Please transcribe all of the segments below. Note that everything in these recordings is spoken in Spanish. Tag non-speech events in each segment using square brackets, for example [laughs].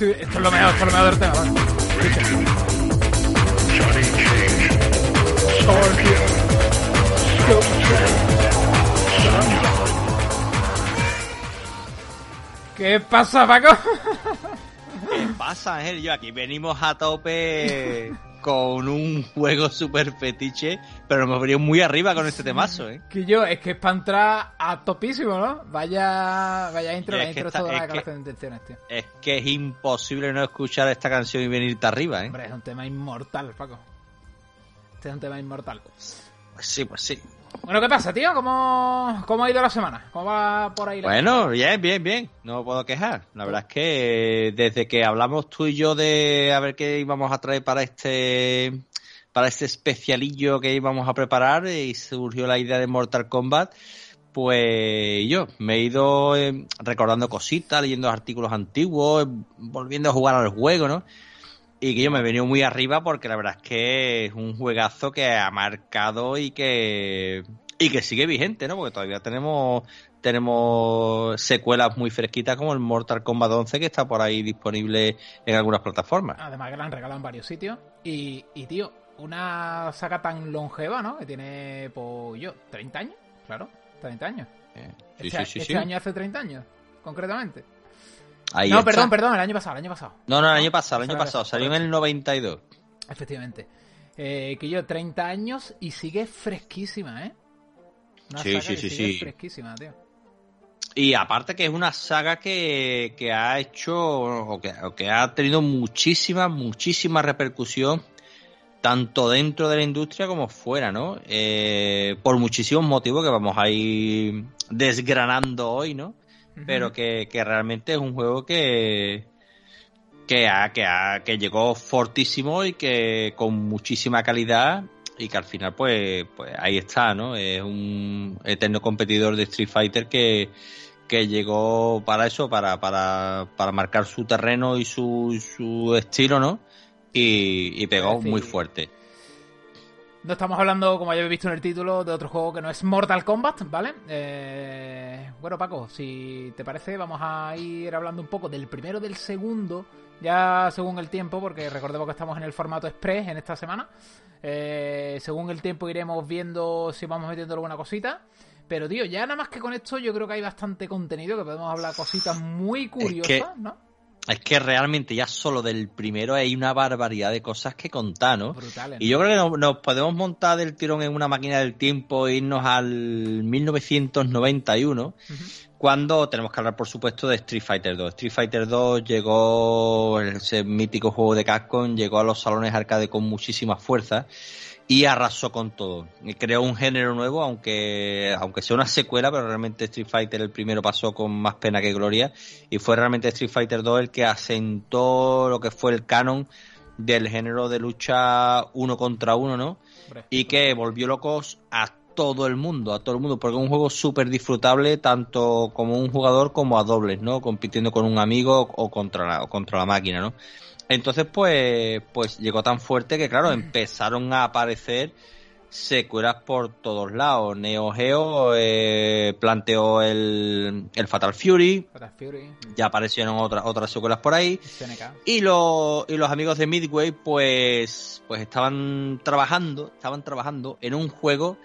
estoy- Esto es lo mejor, esto es lo mejor del tema. ¿Qué pasa, Paco? ¿Qué pasa, Ángel? Yo aquí venimos a tope con un juego super fetiche, pero hemos venido muy arriba con este temazo, ¿eh? Que yo, es que es para entrar a topísimo, ¿no? Vaya, vaya intro, la intro está- es toda la es que- intenciones, tío. Es que es imposible no escuchar esta canción y venirte arriba, ¿eh? Hombre, es un tema inmortal, Paco. Este es un tema inmortal. Pues sí, pues sí. Bueno, ¿qué pasa, tío? ¿Cómo, cómo ha ido la semana? ¿Cómo va por ahí la Bueno, bien, bien, bien. No me puedo quejar. La verdad es que eh, desde que hablamos tú y yo de a ver qué íbamos a traer para este para este especialillo que íbamos a preparar y surgió la idea de Mortal Kombat, pues yo me he ido eh, recordando cositas, leyendo artículos antiguos, volviendo a jugar al juego, ¿no? Y que yo me he venido muy arriba porque la verdad es que es un juegazo que ha marcado y que y que sigue vigente, ¿no? Porque todavía tenemos tenemos secuelas muy fresquitas como el Mortal Kombat 11 que está por ahí disponible en algunas plataformas. Además que la han regalado en varios sitios. Y, y, tío, una saga tan longeva, ¿no? Que tiene, pues yo, 30 años, claro, 30 años. Eh, sí, este sí, sí, este sí. año hace 30 años, concretamente. Ahí no, está. perdón, perdón, el año pasado, el año pasado. No, no, el año pasado, el año pasado, salió en el 92. Efectivamente. Eh, que yo, 30 años y sigue fresquísima, ¿eh? Una Sí, saga sí, que sí, sigue sí. fresquísima, tío. Y aparte que es una saga que, que ha hecho o que, o que ha tenido muchísima, muchísima repercusión tanto dentro de la industria como fuera, ¿no? Eh, por muchísimos motivos que vamos a ir desgranando hoy, ¿no? Pero que, que realmente es un juego que, que, ha, que, ha, que llegó fortísimo y que con muchísima calidad y que al final pues, pues ahí está, ¿no? Es un eterno competidor de Street Fighter que, que llegó para eso, para, para, para marcar su terreno y su, su estilo, ¿no? Y, y pegó decir, muy fuerte. No estamos hablando, como ya habéis visto en el título, de otro juego que no es Mortal Kombat, ¿vale? Eh, bueno, Paco, si te parece, vamos a ir hablando un poco del primero del segundo, ya según el tiempo, porque recordemos que estamos en el formato express en esta semana. Eh, según el tiempo iremos viendo si vamos metiendo alguna cosita. Pero, tío, ya nada más que con esto yo creo que hay bastante contenido, que podemos hablar cositas muy curiosas, que- ¿no? Es que realmente ya solo del primero hay una barbaridad de cosas que contar, ¿no? Brutales. Y yo creo que nos, nos podemos montar del tirón en una máquina del tiempo e irnos al 1991, Ujú. cuando tenemos que hablar, por supuesto, de Street Fighter 2. Street Fighter 2 llegó, ese mítico juego de Capcom, llegó a los salones arcade con muchísima fuerza y arrasó con todo. Y creó un género nuevo, aunque, aunque sea una secuela, pero realmente Street Fighter el primero pasó con más pena que gloria y fue realmente Street Fighter 2 el que asentó lo que fue el canon del género de lucha uno contra uno, ¿no? Hombre. Y que volvió locos a todo el mundo, a todo el mundo, porque es un juego súper disfrutable tanto como un jugador como a dobles, ¿no? Compitiendo con un amigo o contra la, o contra la máquina, ¿no? Entonces, pues, pues llegó tan fuerte que, claro, empezaron a aparecer secuelas por todos lados. Neo Geo eh, planteó el, el Fatal Fury, Fatal Fury, ya aparecieron otras otras secuelas por ahí. Y, los y los amigos de Midway, pues, pues estaban trabajando, estaban trabajando en un juego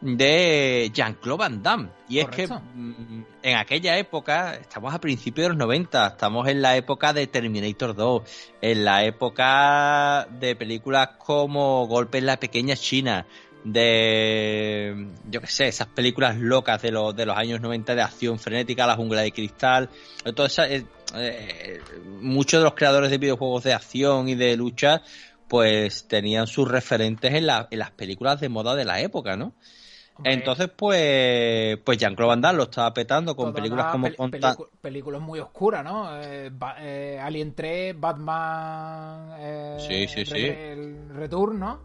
de Jean-Claude Van Damme. Y Correcto. es que mm, en aquella época, estamos a principios de los 90, estamos en la época de Terminator 2, en la época de películas como Golpe en la Pequeña China, de, yo qué sé, esas películas locas de los, de los años 90 de acción frenética, La jungla de cristal, todo eh, eh, muchos de los creadores de videojuegos de acción y de lucha pues tenían sus referentes en, la, en las películas de moda de la época, ¿no? Entonces, pues, pues Jean-Claude Van Damme lo estaba petando con películas las como pel- Conta- pelicu- películas muy oscuras, ¿no? Eh, eh, Alien 3, Batman. eh, Sí, sí, sí. el Return, ¿no?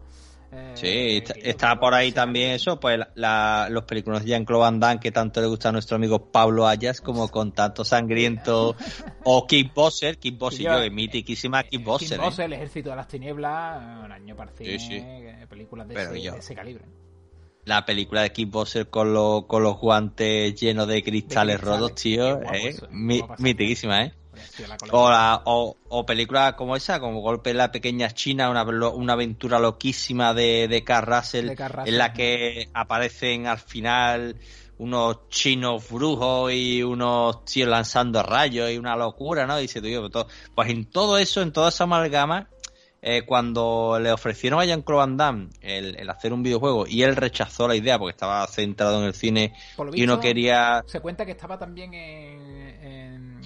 Eh, Sí, está, está por ahí también eso, pues la- la- los películas de Jean-Claude Van Damme que tanto le gusta a nuestro amigo Pablo Ayas como con tanto sangriento o Kickboxer, Kickboxer, yo, yo- mitiquísima Kickboxer, Kickboxer, el Ejército de las Tinieblas, un año para Sí, sí. películas de ese, de ese calibre. La película de Kickboxer con, los con los guantes llenos de cristales, cristales, rotos, tío, eh, mitiquísima, ¿eh? Tío, O, la- o, o películas como esa, como Golpe en la Pequeña China, una, una aventura loquísima de, de Carl Russell, De Carl Russell. en la que aparecen al final unos chinos brujos y unos tíos lanzando rayos y una locura, ¿no? Dice tú, yo, todo- pues en todo eso, en toda esa amalgama, eh, cuando le ofrecieron a Jean-Claude Van Damme el, el hacer un videojuego y él rechazó la idea porque estaba centrado en el cine Por lo y no quería... Se cuenta que estaba también en, en,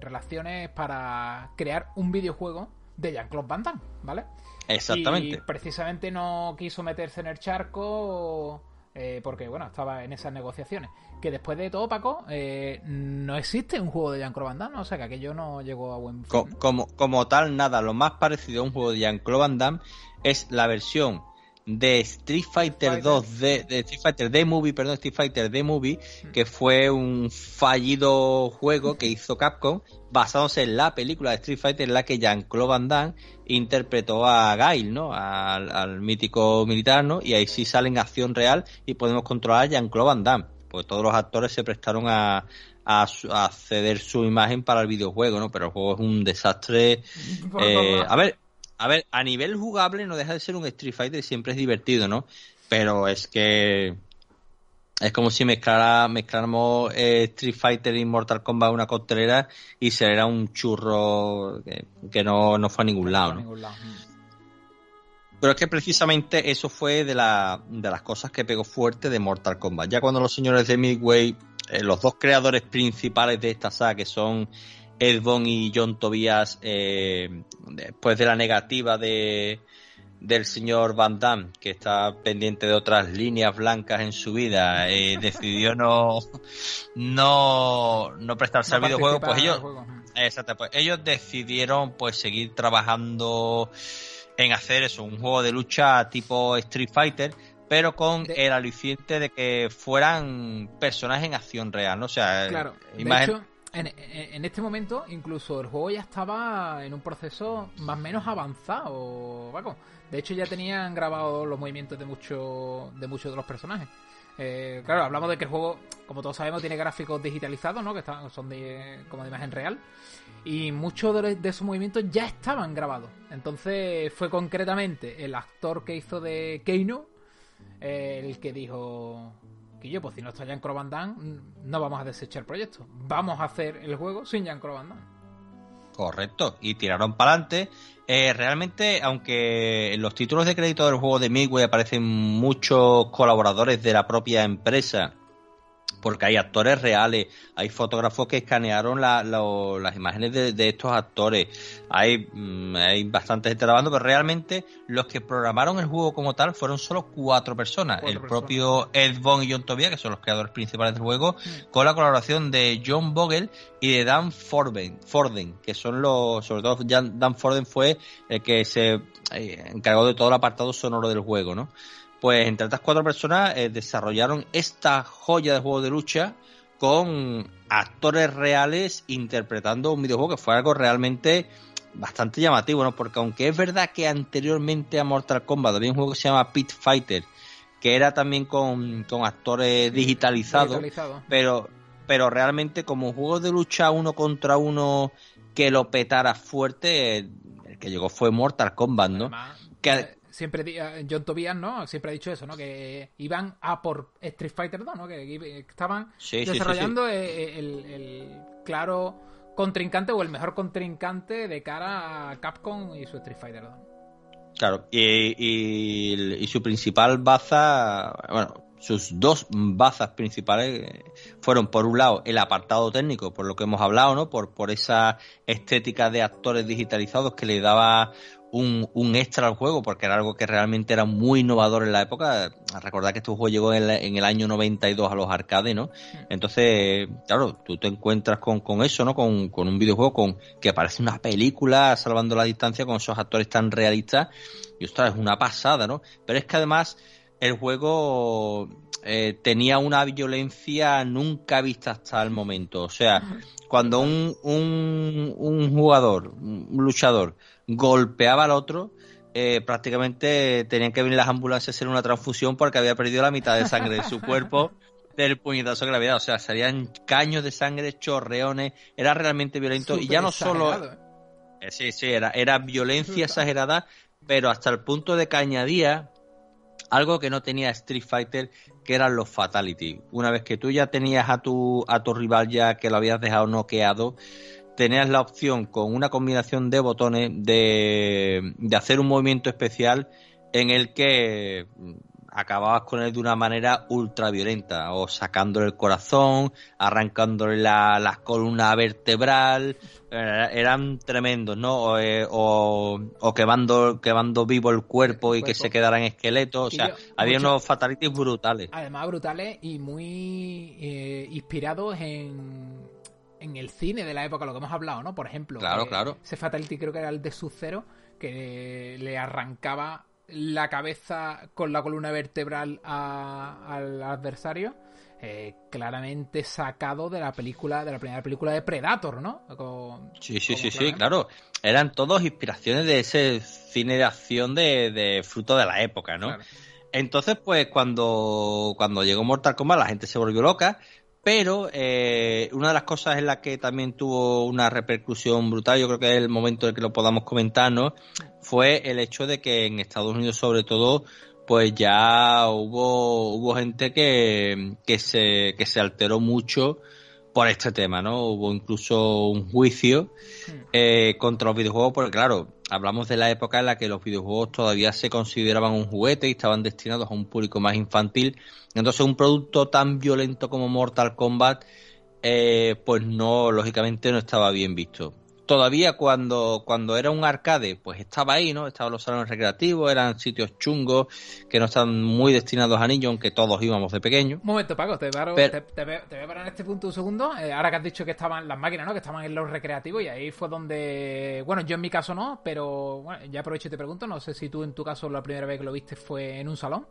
relaciones para crear un videojuego de Jean-Claude Van Damme, ¿vale? Exactamente. Y precisamente no quiso meterse en el charco eh, porque, bueno, estaba en esas negociaciones. Que después de todo, Paco, eh, no existe un juego de Jean-Claude Van Damme, ¿no? o sea que aquello no llegó a buen fin. Co- ¿no? como, como tal, nada. Lo más parecido a un juego de Jean-Claude Van Damme es la versión de Street Fighter Fighter. 2 de, de Street Fighter The Movie, perdón, Street Fighter The Movie, que fue un fallido juego que hizo Capcom basándose en la película de Street Fighter en la que Jean-Claude Van Damme interpretó a Gail, ¿no? Al, al mítico militar, ¿no? Y ahí sí sale en acción real y podemos controlar a Jean-Claude Van Damme. Pues todos los actores se prestaron a, a, su- a ceder su imagen para el videojuego, ¿no? Pero el juego es un desastre. [laughs] Eh, a ver, a ver, a nivel jugable no deja de ser un Street Fighter y siempre es divertido, ¿no? Pero es que es como si mezclara, mezcláramos eh, Street Fighter y Mortal Kombat en una costelera y se era un churro que, que no, no fue a ningún lado, ¿no? lado. Pero es que precisamente eso fue de, la, de las cosas que pegó fuerte de Mortal Kombat. Ya cuando los señores de Midway, eh, los dos creadores principales de esta saga, que son Ed y John Tobias, eh, después de la negativa de del señor Van Damme, que está pendiente de otras líneas blancas en su vida, eh, [laughs] decidió no, no, no prestarse al videojuego, pues ellos, el. Exacto, pues ellos decidieron pues seguir trabajando en hacer eso, un juego de lucha tipo Street Fighter, pero con De- el aliciente de que fueran personajes en acción real, ¿no? O sea, Claro, de imagen- hecho, en, este momento, incluso el juego ya estaba en un proceso más o menos avanzado, Paco. De hecho, ya tenían grabados los movimientos de muchos de muchos de los personajes. Eh, claro, hablamos de que el juego, como todos sabemos, tiene gráficos digitalizados, ¿no? Que están, son de, como de imagen real. Y muchos de, de esos movimientos ya estaban grabados. Entonces fue concretamente el actor que hizo de Keino eh, el que dijo que yo, pues si no está Jean-Claude no vamos a desechar el proyecto. Vamos a hacer el juego sin Jean-Claude Van Damme. Correcto, y tiraron para adelante. Eh, realmente, aunque en los títulos de crédito del juego de Midway aparecen muchos colaboradores de la propia empresa, porque hay actores reales, hay fotógrafos que escanearon la- las imágenes de, de estos actores, hay, mm, hay bastante gente grabando, pero realmente los que programaron el juego como tal fueron solo cuatro personas. Cuatro el personas. propio Ed Boon y John Tobias, que son los creadores principales del juego, con la colaboración de John Vogel y de Dan Forden, Forden que son los, sobre todo Dan Forden fue el que se eh, encargó de todo el apartado sonoro del juego, ¿no? Pues entre estas cuatro personas eh, desarrollaron esta joya de juego de lucha con actores reales interpretando un videojuego que fue algo realmente bastante llamativo, ¿no? Porque aunque es verdad que anteriormente a Mortal Kombat había un juego que se llama Pit Fighter, que era también con, con actores digitalizados, Digitalizado. pero pero realmente como juego de lucha uno contra uno que lo petara fuerte el que llegó fue Mortal Kombat no Además, Que- eh, siempre eh, John Tobias, ¿no? Siempre ha dicho eso, ¿no? Que iban a por Street Fighter 2, ¿no? Que estaban Sí, sí, sí, desarrollando eh, El, el claro contrincante o el mejor contrincante de cara a Capcom y su Street Fighter 2. claro y, y, y su principal baza bueno sus dos bazas principales eh, fueron por un lado el apartado técnico por lo que hemos hablado no por por esa estética de actores digitalizados que le daba un, un, extra al juego, porque era algo que realmente era muy innovador en la época. Recordad que este juego llegó en, en el año 92 a los arcades, ¿no? Entonces, claro, tú te encuentras con, con eso, ¿no? Con, con, un videojuego con que parece una película, salvando la distancia, con esos actores tan realistas. Y ostras, es una pasada, ¿no? Pero es que además el juego eh, tenía una violencia nunca vista hasta el momento. O sea, cuando un, un, un jugador, un luchador, golpeaba al otro, eh, prácticamente tenían que venir las ambulancias a hacer una transfusión porque había perdido la mitad de sangre de su [laughs] cuerpo del puñetazo que le había dado. O sea, salían caños de sangre, chorreones, era realmente violento. Y ya no solo... exagerado, ¿eh? Eh, sí, sí, era, era violencia exagerada, pero hasta el punto de que añadía algo que no tenía Street Fighter, que eran los fatality. Una vez que tú ya tenías a tu, a tu rival ya que lo habías dejado noqueado, tenías la opción con una combinación de botones de, de hacer un movimiento especial en el que acababas con él de una manera ultra violenta, o sacándole el corazón, arrancándole la, la columna vertebral, eh, eran tremendos, ¿no? O, eh, o, o quemando, quemando vivo el cuerpo y que se quedaran esqueletos, o sea, había mucho- unos fatalities brutales. Además, brutales y muy eh, inspirados en, en el cine de la época, lo que hemos hablado, ¿no? Por ejemplo, Claro, que claro. ese Fatality creo que era el de Sub-Zero, que le arrancaba la cabeza con la columna vertebral a- al adversario. eh, claramente sacado de la película, de la primera película de Predator, ¿no? Sí, sí, sí, sí, claro. Eran todos inspiraciones de ese cine de acción de, de fruto de la época, ¿no? Claro. Entonces, pues cuando, cuando llegó Mortal Kombat la gente se volvió loca, pero eh, una de las cosas en las que también tuvo una repercusión brutal, yo creo que es el momento en que lo podamos comentar, ¿no? Fue el hecho de que en Estados Unidos sobre todo, pues ya hubo, hubo gente que, que, se, que se alteró mucho por este tema, ¿no? Hubo incluso un juicio eh, contra los videojuegos, porque claro, hablamos de la época en la que los videojuegos todavía se consideraban un juguete y estaban destinados a un público más infantil. Entonces, un producto tan violento como Mortal Kombat, eh, pues no, lógicamente no estaba bien visto. Todavía cuando, cuando era un arcade, pues estaba ahí, ¿no? Estaban los salones recreativos, eran sitios chungos que no están muy destinados a niños, aunque todos íbamos de pequeños. Un momento, Paco, te, paro- Pero- te, te voy, a parar en este punto un segundo. Eh, ahora que has dicho que estaban las máquinas, ¿no? Que estaban en los recreativos y ahí fue donde... Bueno, yo en mi caso no, pero bueno, ya aprovecho y te pregunto. No sé si tú en tu caso la primera vez que lo viste fue en un salón.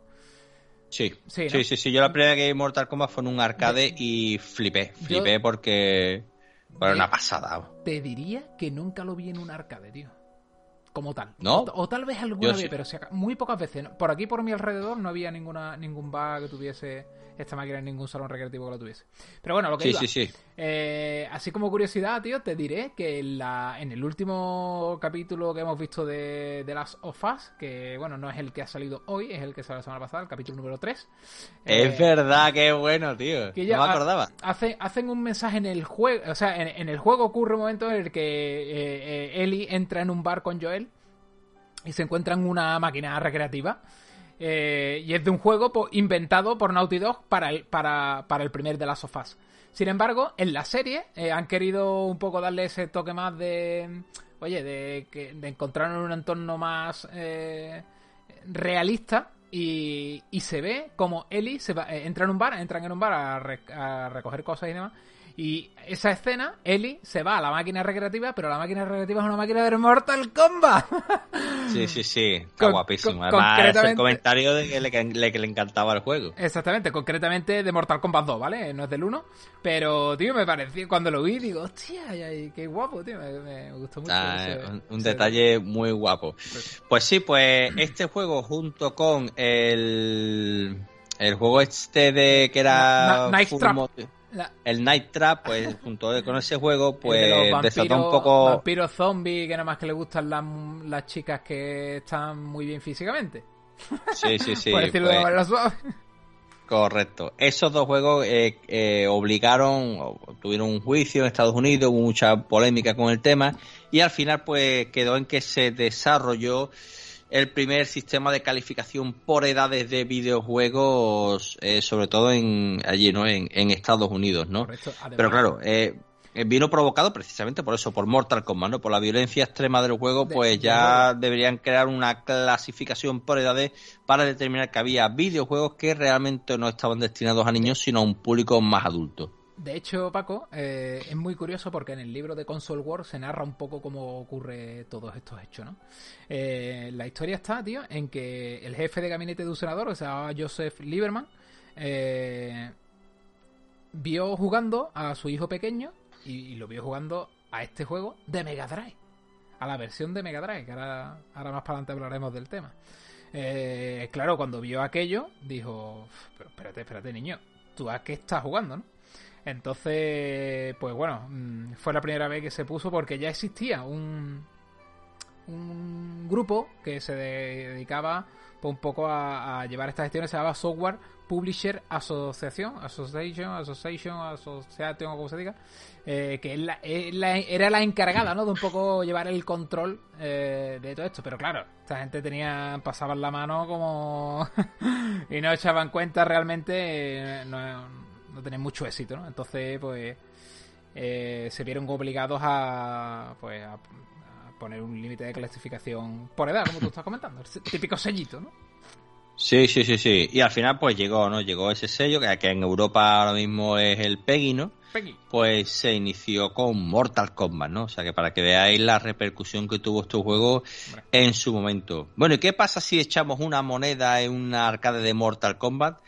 Sí, Sí, sí, ¿no? sí, sí, Yo la primera vez que vi Mortal Kombat fue en un arcade y flipé, flipé porque fue Yo- una pasada. Te diría que nunca lo vi en un arcade, tío. Como tal. ¿No? O, o tal vez alguna Yo vez, sí. pero si aca- muy pocas veces. Por aquí, por mi alrededor, no había ninguna ningún bar que tuviese esta máquina en ningún salón recreativo que lo tuviese. Pero bueno, lo que Sí, iba. sí, sí. Eh, así como curiosidad, tío, te diré que en, la, en el último capítulo que hemos visto de, de Last of Us, que bueno, no es el que ha salido hoy, es el que salió la semana pasada, el capítulo número 3. Es verdad, qué bueno, tío. que ya no me acordaba. hace- hacen un mensaje en el juego, o sea, en, en el juego ocurre un momento en el que eh, eh, Ellie entra en un bar con Joel y se encuentran una máquina recreativa. Eh, y es de un juego po- inventado por Naughty Dog para el, para, para el primer de las sofás. Sin embargo, en la serie eh, han querido un poco darle ese toque más de. Oye, de, de encontrar un entorno más eh, realista. Y, y se ve como Ellie se va, eh, entra en un bar, entran en un bar a recoger cosas y demás. Y esa escena, Ellie se va a la máquina recreativa, pero la máquina recreativa es una máquina de Mortal Kombat. [laughs] Sí, sí, sí. Está Con- guapísimo. con- Además, es el comentario de que le, que le encantaba el juego. Exactamente, concretamente de Mortal Kombat 2, ¿vale? No es del 1. Pero, tío, me pareció, cuando lo vi, digo, hostia, qué guapo, tío. Me, me gustó mucho. Ah, ese- un, un ese- detalle muy guapo. Pues sí, pues este juego junto con el, el juego este de que era Na- Night Trap. La- el Night Trap, pues [laughs] junto con ese juego, el de pues los desató un poco... vampiros zombies que nada más que le gustan las, las chicas que están muy bien físicamente. Sí, sí, sí. [laughs] por decirlo de pues, manera suave. Correcto. Esos dos juegos eh, eh, obligaron, tuvieron un juicio en Estados Unidos, hubo mucha polémica con el tema y al final pues quedó en que se desarrolló el primer sistema de calificación por edades de videojuegos, eh, sobre todo en allí, ¿no? En, en Estados Unidos, ¿no? Correcto. Pero claro, eh, eh, vino provocado precisamente por eso, por Mortal Kombat, ¿no? Por la violencia extrema del juego, pues ya deberían crear una clasificación por edades para determinar que había videojuegos que realmente no estaban destinados a niños, sino a un público más adulto. De hecho, Paco, eh, es muy curioso porque en el libro de Console War se narra un poco cómo ocurre todos estos hechos, ¿no? Eh, la historia está, tío, en que el jefe de gabinete de un senador, que se llamaba Joseph Lieberman, eh, vio jugando a su hijo pequeño y, lo vio jugando a este juego de Mega Drive. A la versión de Mega Drive, que ahora, ahora más para adelante hablaremos del tema. claro, cuando vio aquello, dijo, pero espérate, espérate, niño, ¿tú a qué estás jugando, no? Entonces, pues bueno, mm, fue la primera vez que se puso porque ya existía un, un grupo que se dedicaba pues, un poco a, llevar estas gestiones, se llamaba Software Publisher Association, Association, Association, Association, como se diga, eh, que era la encargada, ¿no? De un poco llevar el control eh, de todo esto. Pero claro, esta gente tenía, pasaban la mano como... [laughs] y no echaban cuenta realmente... Eh, no, no tener mucho éxito, ¿no? Entonces, pues, eh, se vieron obligados a, pues, a, poner un límite de clasificación por edad, como tú estás comentando, el típico sellito, ¿no? Sí, sí, sí, sí. Y al final, pues llegó, ¿no? Llegó ese sello, que, que en Europa ahora mismo es el PEGI, ¿no? PEGI. Pues se inició con Mortal Kombat, ¿no? O sea que para que veáis la repercusión que tuvo este juego en su momento. Bueno, ¿y qué pasa si echamos una moneda en una arcade de Mortal Kombat?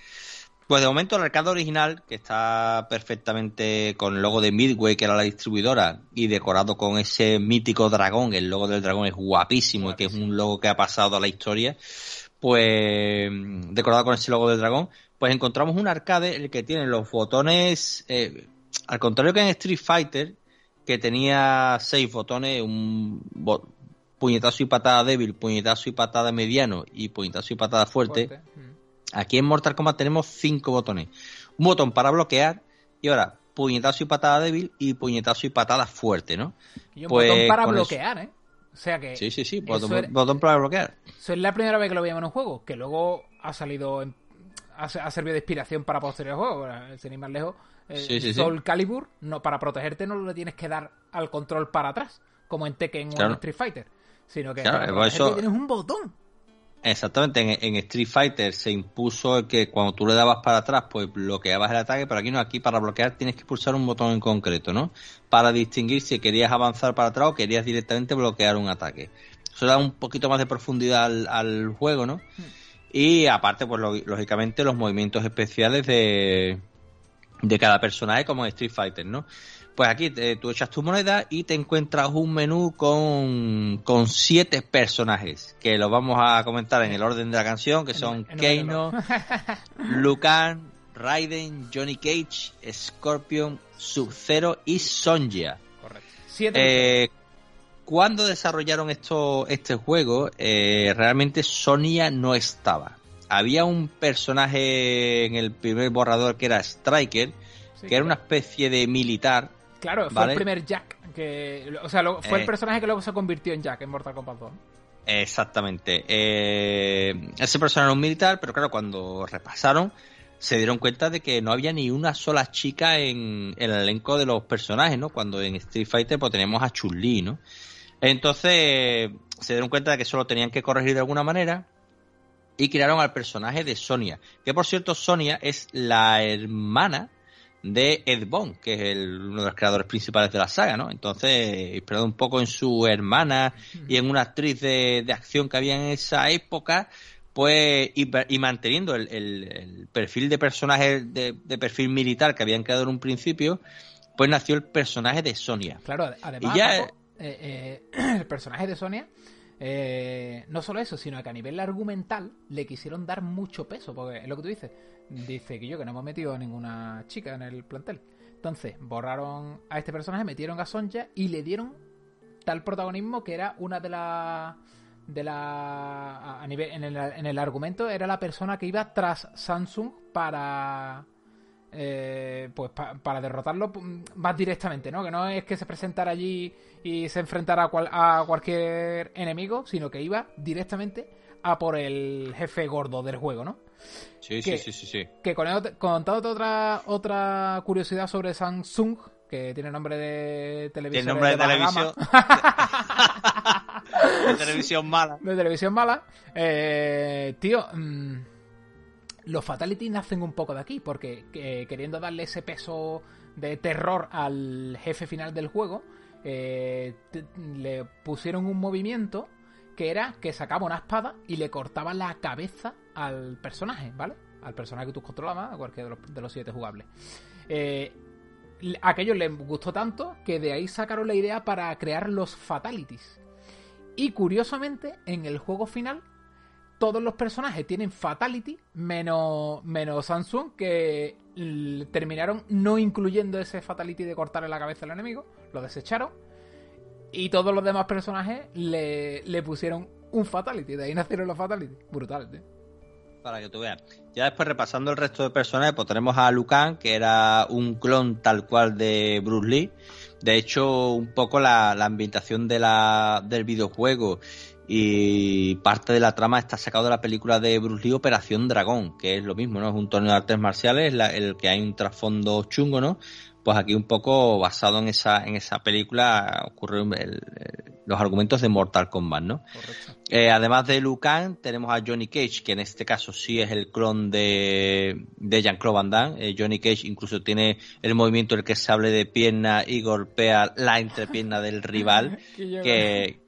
Pues de momento el arcade original, que está perfectamente con el logo de Midway, que era la distribuidora, y decorado con ese mítico dragón, el logo del dragón es guapísimo, y que es un logo que ha pasado a la historia, pues decorado con ese logo del dragón, pues encontramos un arcade el que tiene los botones, eh, al contrario que en Street Fighter, que tenía seis botones, un puñetazo y patada débil, puñetazo y patada mediano y puñetazo y patada fuerte. Mm. Aquí en Mortal Kombat tenemos cinco botones. Un botón para bloquear y ahora puñetazo y patada débil y puñetazo y patada fuerte, ¿no? Y un pues botón para bloquear, ¿eh? O sea que... Sí, sí, sí, botón, para bloquear. Eso es la primera vez que lo veíamos en un juego, que luego ha salido, ha, servido de inspiración para posteriores juegos, sin ir más lejos. Eh, Soul Calibur, no, para protegerte no le tienes que dar al control para atrás, como en Tekken o en Street Fighter, sino que eso... tienes un botón. Exactamente, en, Street Fighter se impuso que cuando tú le dabas para atrás, pues bloqueabas el ataque, pero aquí no, aquí para bloquear tienes que pulsar un botón en concreto, ¿no? Para distinguir si querías avanzar para atrás o querías directamente bloquear un ataque. Eso da un poquito más de profundidad al, juego, ¿no? Y aparte, pues lógicamente los movimientos especiales de, de cada personaje como en Street Fighter, ¿no? Pues aquí tú echas tu moneda y te encuentras un menú con, con siete personajes que los vamos a comentar en el orden de la canción, que son Keino, [laughs] [laughs] Lucan, Raiden, Johnny Cage, Scorpion, Sub-Zero y Sonja. Correcto. Siete. Eh, cuando desarrollaron esto, este juego, eh, realmente Sonia no estaba. Había un personaje en el primer borrador que era Striker, que era una especie de militar Claro, fue el primer Jack. Que, o sea, fue el eh. personaje que luego se convirtió en Jack en Mortal Kombat 2. Exactamente. Eh, ese personaje era un militar, pero claro, cuando repasaron, se dieron cuenta de que no había ni una sola chica en, el elenco de los personajes, ¿no? Cuando en Street Fighter pues tenemos a Chun-Li, ¿no? Entonces se dieron cuenta de que solo tenían que corregir de alguna manera y crearon al personaje de Sonia. Que por cierto, Sonia es la hermana de Ed Bond, que es uno de los creadores principales de la saga, ¿no? Entonces, inspirado un poco en su hermana y en una actriz de, acción que había en esa época, pues, y, manteniendo el, perfil de personaje de, perfil militar que habían creado en un principio, pues nació el personaje de Sonia. Claro, además, eh, eh, [clears throat] el personaje de Sonia, eh, no solo eso, sino que a nivel argumental le quisieron dar mucho peso, porque es lo que tú dices dice que yo que no hemos metido ninguna chica en el plantel. Entonces, borraron a este personaje, metieron a Sonja y le dieron tal protagonismo que era una de las de la a nivel en el, en el argumento era la persona que iba tras Samsung para eh, pues para derrotarlo más directamente, ¿no? Que no es que se presentara allí y se enfrentara a, a cualquier enemigo, sino que iba directamente a por el jefe gordo del juego, ¿no? Sí, sí, sí, sí, Que con, contándote otra, otra curiosidad sobre Samsung, que tiene nombre de televisión. Tiene nombre de, televisión. [laughs] de televisión mala. De televisión mala. Eh, tío, mmm, los Fatality nacen un poco de aquí, porque eh, queriendo darle ese peso de terror al jefe final del juego, eh, le pusieron un movimiento que era que sacaba una espada y le cortaba la cabeza al personaje, ¿vale? Al personaje que tú controlabas, a cualquiera de los, siete jugables. Eh, aquello les gustó tanto que de ahí sacaron la idea para crear los Fatalities. Y curiosamente, en el juego final, todos los personajes tienen Fatality, menos, menos Samsung, que terminaron no incluyendo ese Fatality de cortarle la cabeza al enemigo, lo desecharon. Y todos los demás personajes le, le pusieron un Fatality, de ahí nacieron los Fatality. Brutal, tío. Para que tú veas. Ya después repasando el resto de personajes, pues tenemos a Lucan, que era un clon tal cual de Bruce Lee. De hecho, un poco la, la ambientación de la, del videojuego y parte de la trama está sacado de la película de Bruce Lee Operación Dragón, que es lo mismo, ¿no? Es un torneo de artes marciales, la, el que hay un trasfondo chungo, ¿no? Pues aquí un poco basado en esa, en esa película ocurre el, el, los argumentos de Mortal Kombat, ¿no? Eh, además de Lucan, tenemos a Johnny Cage, que en este caso sí es el clon de, de Jean-Claude Van Damme. Eh, Johnny Cage incluso tiene el movimiento en el que se hable de pierna y golpea la entrepierna del rival, [laughs] que,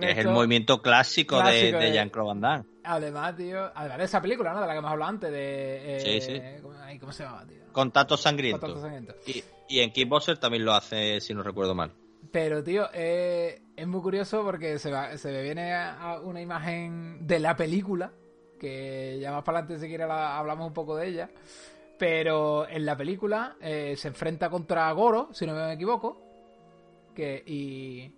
es el movimiento clásico, clásico de, de Jean-Claude Van Damme. Además, tío, además de esa película, ¿no? De la que hemos hablado antes, de... Eh, sí, sí. ¿cómo, ¿Cómo se llama, tío? Contacto sangriento. Contacto sangriento. Y, y en Kickboxer también lo hace, si no recuerdo mal. Pero, tío, eh, es muy curioso porque se, va, se me viene a una imagen de la película, que ya más para adelante si quiere la, hablamos un poco de ella. Pero en la película eh, se enfrenta contra Goro, si no me equivoco. Que, y,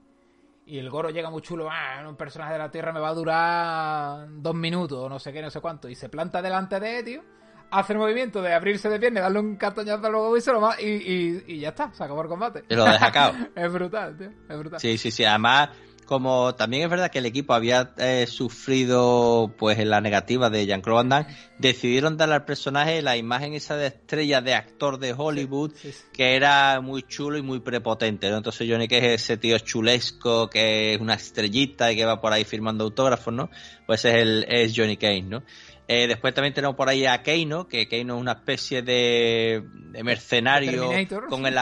y el Goro llega muy chulo, ah, un personaje de la Tierra me va a durar dos minutos, no sé qué, no sé cuánto. Y se planta delante de él, tío hace el movimiento de abrirse de pierna, darle un cartoñazo al logo y se lo va, y, y, y, ya está, se acabó el combate. Y lo deja [laughs] cao. es brutal, tío, es brutal. Sí, sí, sí, además, como también es verdad que el equipo había eh, sufrido pues en la negativa de Jean-Claude Van Damme, decidieron darle al personaje la imagen esa de estrella de actor de Hollywood, sí, sí, sí. que era muy chulo y muy prepotente, ¿no? Entonces Johnny que es ese tío chulesco, que es una estrellita y que va por ahí firmando autógrafos, ¿no? Pues es, el, es Johnny Cage, ¿no? Eh, después también tenemos por ahí a Keino, que Keino es una especie de, de mercenario con el,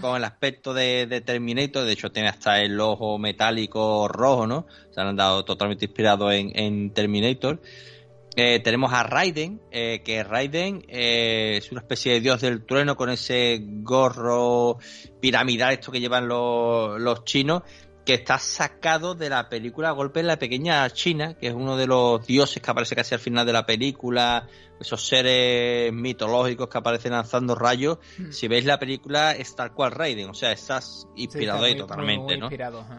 con el aspecto de, Terminator. De hecho, tiene hasta el ojo metálico rojo, ¿no? Se han dado totalmente inspirado en, en Terminator. Eh, tenemos a Raiden, eh, que Raiden eh, es una especie de dios del trueno con ese gorro piramidal, esto que llevan los, los chinos, que está sacado de la película Golpe en la Pequeña China, que es uno de los dioses que aparece casi al final de la película, esos seres mitológicos que aparecen lanzando rayos. Mm. Si veis la película, es tal cual Raiden, o sea, estás inspirado sí, está muy, ahí totalmente, muy, muy ¿no? Inspirado, ¿eh?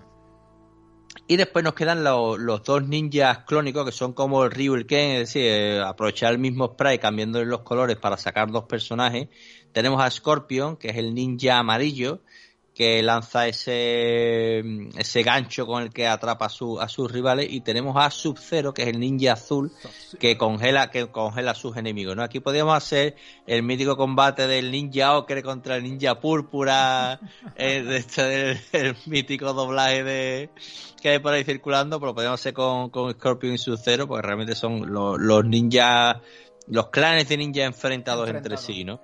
Y después nos quedan los, los, dos ninjas clónicos que son como el Ryu y el Ken, es decir, eh, aprovechar el mismo spray cambiándole los colores para sacar dos personajes. Tenemos a Scorpion, que es el ninja amarillo, que lanza ese, ese gancho con el que atrapa a, su, a sus rivales y tenemos a Sub-Zero que es el ninja azul que congela que congela a sus enemigos ¿no? aquí podríamos hacer el mítico combate del ninja ocre contra el ninja púrpura [laughs] de este, del, el mítico doblaje de que hay por ahí circulando pero podríamos hacer con, con Scorpion y Sub-Zero porque realmente son los, ninjas los clanes de ninja enfrentados Enfrentado. entre sí ¿no?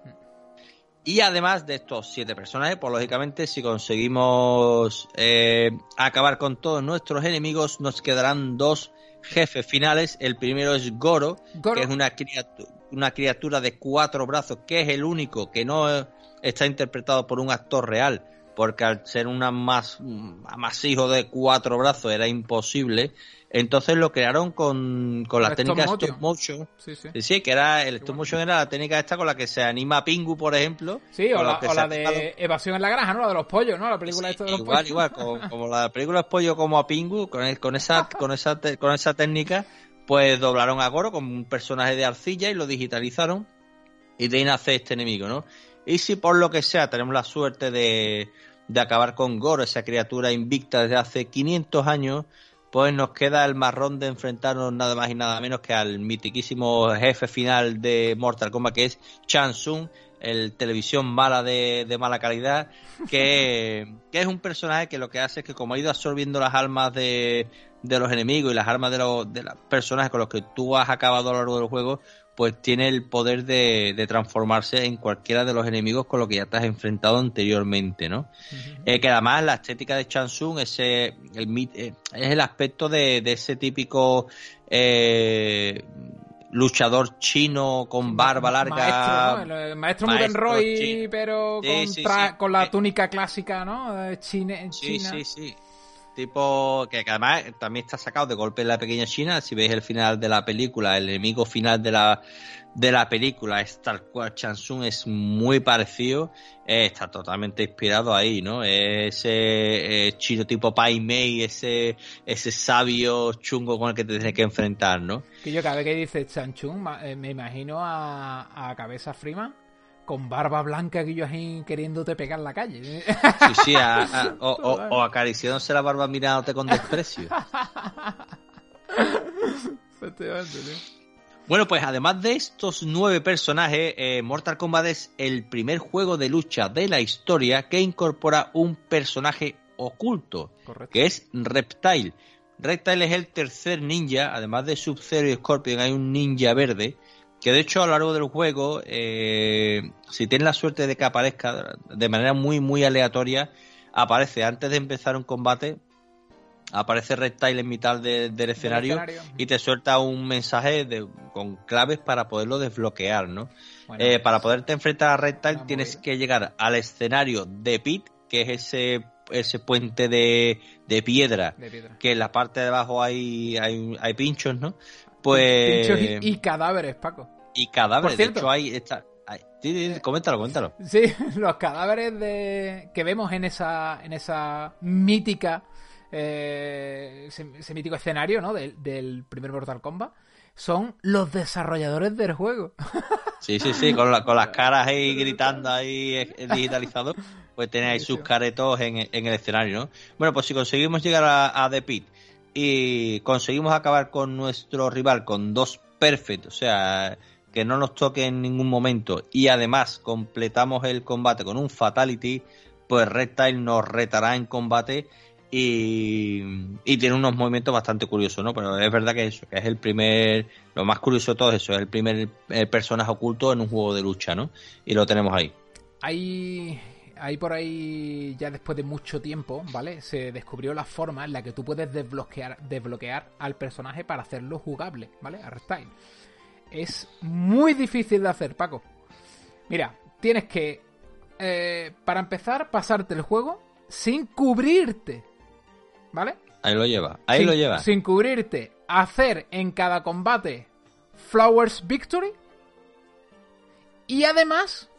Y además de estos siete personajes, pues lógicamente si conseguimos eh, acabar con todos nuestros enemigos, nos quedarán dos jefes finales. El primero es Goro, Goro. que es una criatura, una criatura de cuatro brazos, que es el único que no está interpretado por un actor real, porque al ser un más, amasijo de cuatro brazos era imposible. Entonces lo crearon con, con la, técnica stop motion. Stop motion. Sí, sí. sí, que era el stop motion era la técnica esta con la que se anima Pingu, por ejemplo. Sí, o la, o la de Evasión en la granja, ¿no? La de los pollos, ¿no? La película sí, esta de los igual, pollos. Igual, como, como la película es pollo como a Pingu, con, el, con esa, [laughs] con esa, con esa técnica, pues doblaron a Goro como un personaje de arcilla y lo digitalizaron. Y de ahí nace este enemigo, ¿no? Y si por lo que sea tenemos la suerte de, de acabar con Goro, esa criatura invicta desde hace 500 años, pues nos queda el marrón de enfrentarnos nada más y nada menos que al mitiquísimo jefe final de Mortal Kombat, que es Chan Tsung, el televisión mala de, de mala calidad, que, [laughs] que, es un personaje que lo que hace es que como ha ido absorbiendo las almas de, de los enemigos y las armas de los de las personajes con los que tú has acabado a lo largo del juego, pues tiene el poder de, de, transformarse en cualquiera de los enemigos con los que ya te has enfrentado anteriormente, ¿no? eh, que además la estética de Chansung ese, el, eh, es el aspecto de, de ese típico eh, luchador chino con barba larga. Maestro, ¿no? El maestro, maestro Roy, pero Sí, con, sí, sí. con la Eh, túnica clásica, ¿no? Eh, Chine- Sí, China. sí, sí. Tipo, que, además también está sacado de golpe en la pequeña China. Si veis el final de la película, el enemigo final de la, de la película es tal cual Chansung, es muy parecido. Eh, está totalmente inspirado ahí, ¿no? Ese eh, chino tipo Pai Mei, ese, ese sabio chungo con el que te tienes que enfrentar, ¿no? Que yo cada vez que dice Chanchung eh, me imagino a, a Cabeza Freeman con barba blanca que yo queriéndote pegar en la calle. Sí, sí, a- a- [laughs] o, o- o acariciándose la barba mirándote con desprecio. Bueno, pues además de estos nueve personajes, eh, Mortal Kombat es el primer juego de lucha de la historia que incorpora un personaje oculto, Correcto. que es Reptile. Reptile es el tercer ninja, además de Sub-Zero y Scorpion hay un ninja verde, que de hecho a lo largo del juego, eh, si tienes la suerte de que aparezca de manera muy, muy aleatoria, aparece antes de empezar un combate, aparece Reptile en mitad de- del escenario y te suelta un mensaje de, con claves para poderlo desbloquear, ¿no? Bueno, Eh, para poderte enfrentar a Reptile tienes que llegar al escenario de Pit, que es ese, ese puente de, de piedra, de piedra. que en la parte de abajo hay, hay, hay pinchos, ¿no? Pues... Pinchos y, y cadáveres, Paco. Y cadáveres, Por de hecho hay... Está, hay- sí, coméntalo, coméntalo. Sí, [laughs] los cadáveres de que vemos en esa en esa mítica eh, ese, ese mítico escenario, ¿no? Del, del primer Mortal Kombat son los desarrolladores del juego. [laughs] Sí, sí, sí, con, la- con las caras ahí gritando ahí eh, digitalizado, pues tenéis sus caretos en, en el escenario, ¿no? Bueno, pues si conseguimos llegar a, a The Pit y conseguimos acabar con nuestro rival con dos perfect, o sea, que no nos toque en ningún momento, y además completamos el combate con un fatality, pues Reptile nos retará en combate y, y tiene unos movimientos bastante curiosos, ¿no? Pero es verdad que eso, es el primer, lo más curioso de todo eso, es el primer eh, personaje oculto en un juego de lucha, ¿no? Y lo tenemos ahí. Hay, hay por ahí, ya después de mucho tiempo, ¿vale? Se descubrió la forma en la que tú puedes desbloquear, desbloquear al personaje para hacerlo jugable, ¿vale? A Reptile. Es muy difícil de hacer, Paco. Mira, tienes que, eh, para empezar, pasarte el juego sin cubrirte, ¿vale? Ahí lo lleva, ahí sin, lo lleva. Sin cubrirte, hacer en cada combate Flowers Victory y además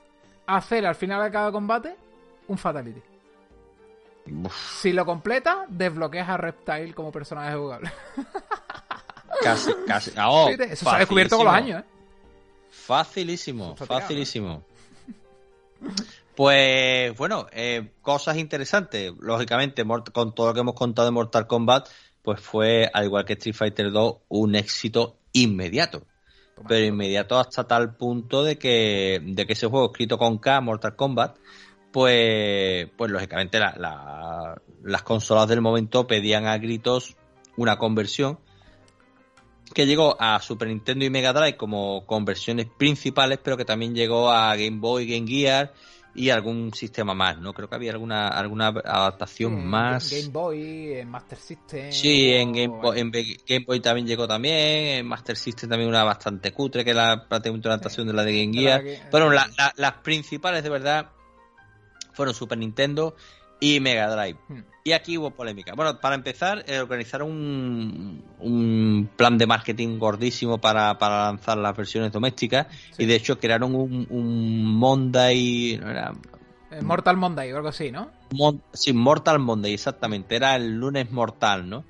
hacer al final de cada combate un Fatality. Uf, Si lo completas, desbloqueas a Reptile como personaje jugable. [laughs] casi, [laughs] casi. Oh, Eso se ha descubierto con los años, ¿eh? Facilísimo, está facilísimo. Pues bueno, eh, cosas interesantes. Lógicamente, con todo lo que hemos contado de Mortal Kombat, pues fue, al igual que Street Fighter 2, un éxito inmediato. Pero inmediato hasta tal punto de que, de que ese juego escrito con K, Mortal Kombat, pues, pues lógicamente la- la- las consolas del momento pedían a gritos una conversión que llegó a Super Nintendo y Mega Drive como conversiones principales, pero que también llegó a Game Boy, Game Gear y algún sistema más, ¿no? Creo que había alguna alguna adaptación más. Game Boy, en Master System. Sí, en Game, Boy, en Game Boy también llegó también, en Master System también una bastante cutre, que la prácticamente una adaptación de la de Game Gear. que- Bueno, la- la- las principales de verdad fueron Super Nintendo y Mega Drive. Hmm. Y aquí hubo polémica. Bueno, para empezar, eh, organizaron un, un plan de marketing gordísimo para, para lanzar las versiones domésticas Sí. y de hecho crearon un, un Monday, no era, Eh, Mortal Monday o algo así, ¿no? Mon- sí, Mortal Monday, exactamente, era el lunes mortal, ¿no?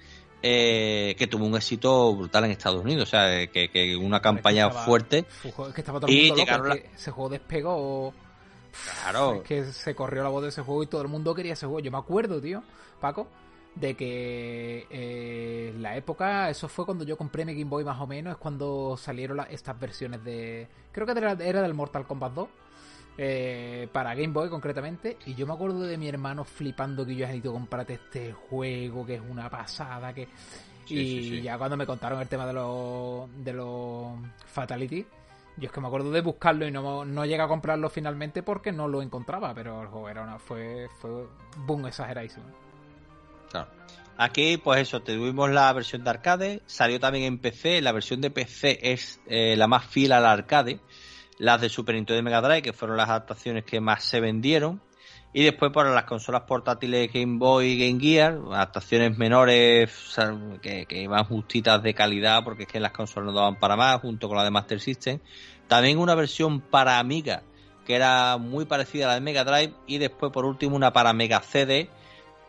Eh, que tuvo un éxito brutal en Estados Unidos, o sea, que, que una campaña estaba- fuerte. Fu- Es que estaba todo el Y mundo loco, llegaron es que ese juego despegó. Claro, Es que se corrió la voz de ese juego y todo el mundo quería ese juego. Yo me acuerdo, tío, Paco, de que eh, la época, eso fue cuando yo compré mi Game Boy más o menos, es cuando salieron la- estas versiones de... Creo que era, era del Mortal Kombat 2. eh, para Game Boy concretamente. Y yo me acuerdo de mi hermano flipando que yo he ido comprarte este juego, que es una pasada, que... Sí, y sí, sí. ya cuando me contaron el tema de los de los Fatality, yo es que me acuerdo de buscarlo y no, no llegué a comprarlo finalmente porque no lo encontraba, pero el juego era una, fue, fue boom exageradísimo. Aquí, pues eso, tuvimos la versión de arcade, salió también en PC, la versión de PC es eh, la más fiel al arcade, las de Super Nintendo y Mega Drive, que fueron las adaptaciones que más se vendieron, y después para las consolas portátiles Game Boy y Game Gear, adaptaciones menores que, que iban justitas de calidad, porque es que las consolas no daban para más, junto con la de Master System. También una versión para Amiga, que era muy parecida a la de Mega Drive, y después por último una para Mega CD,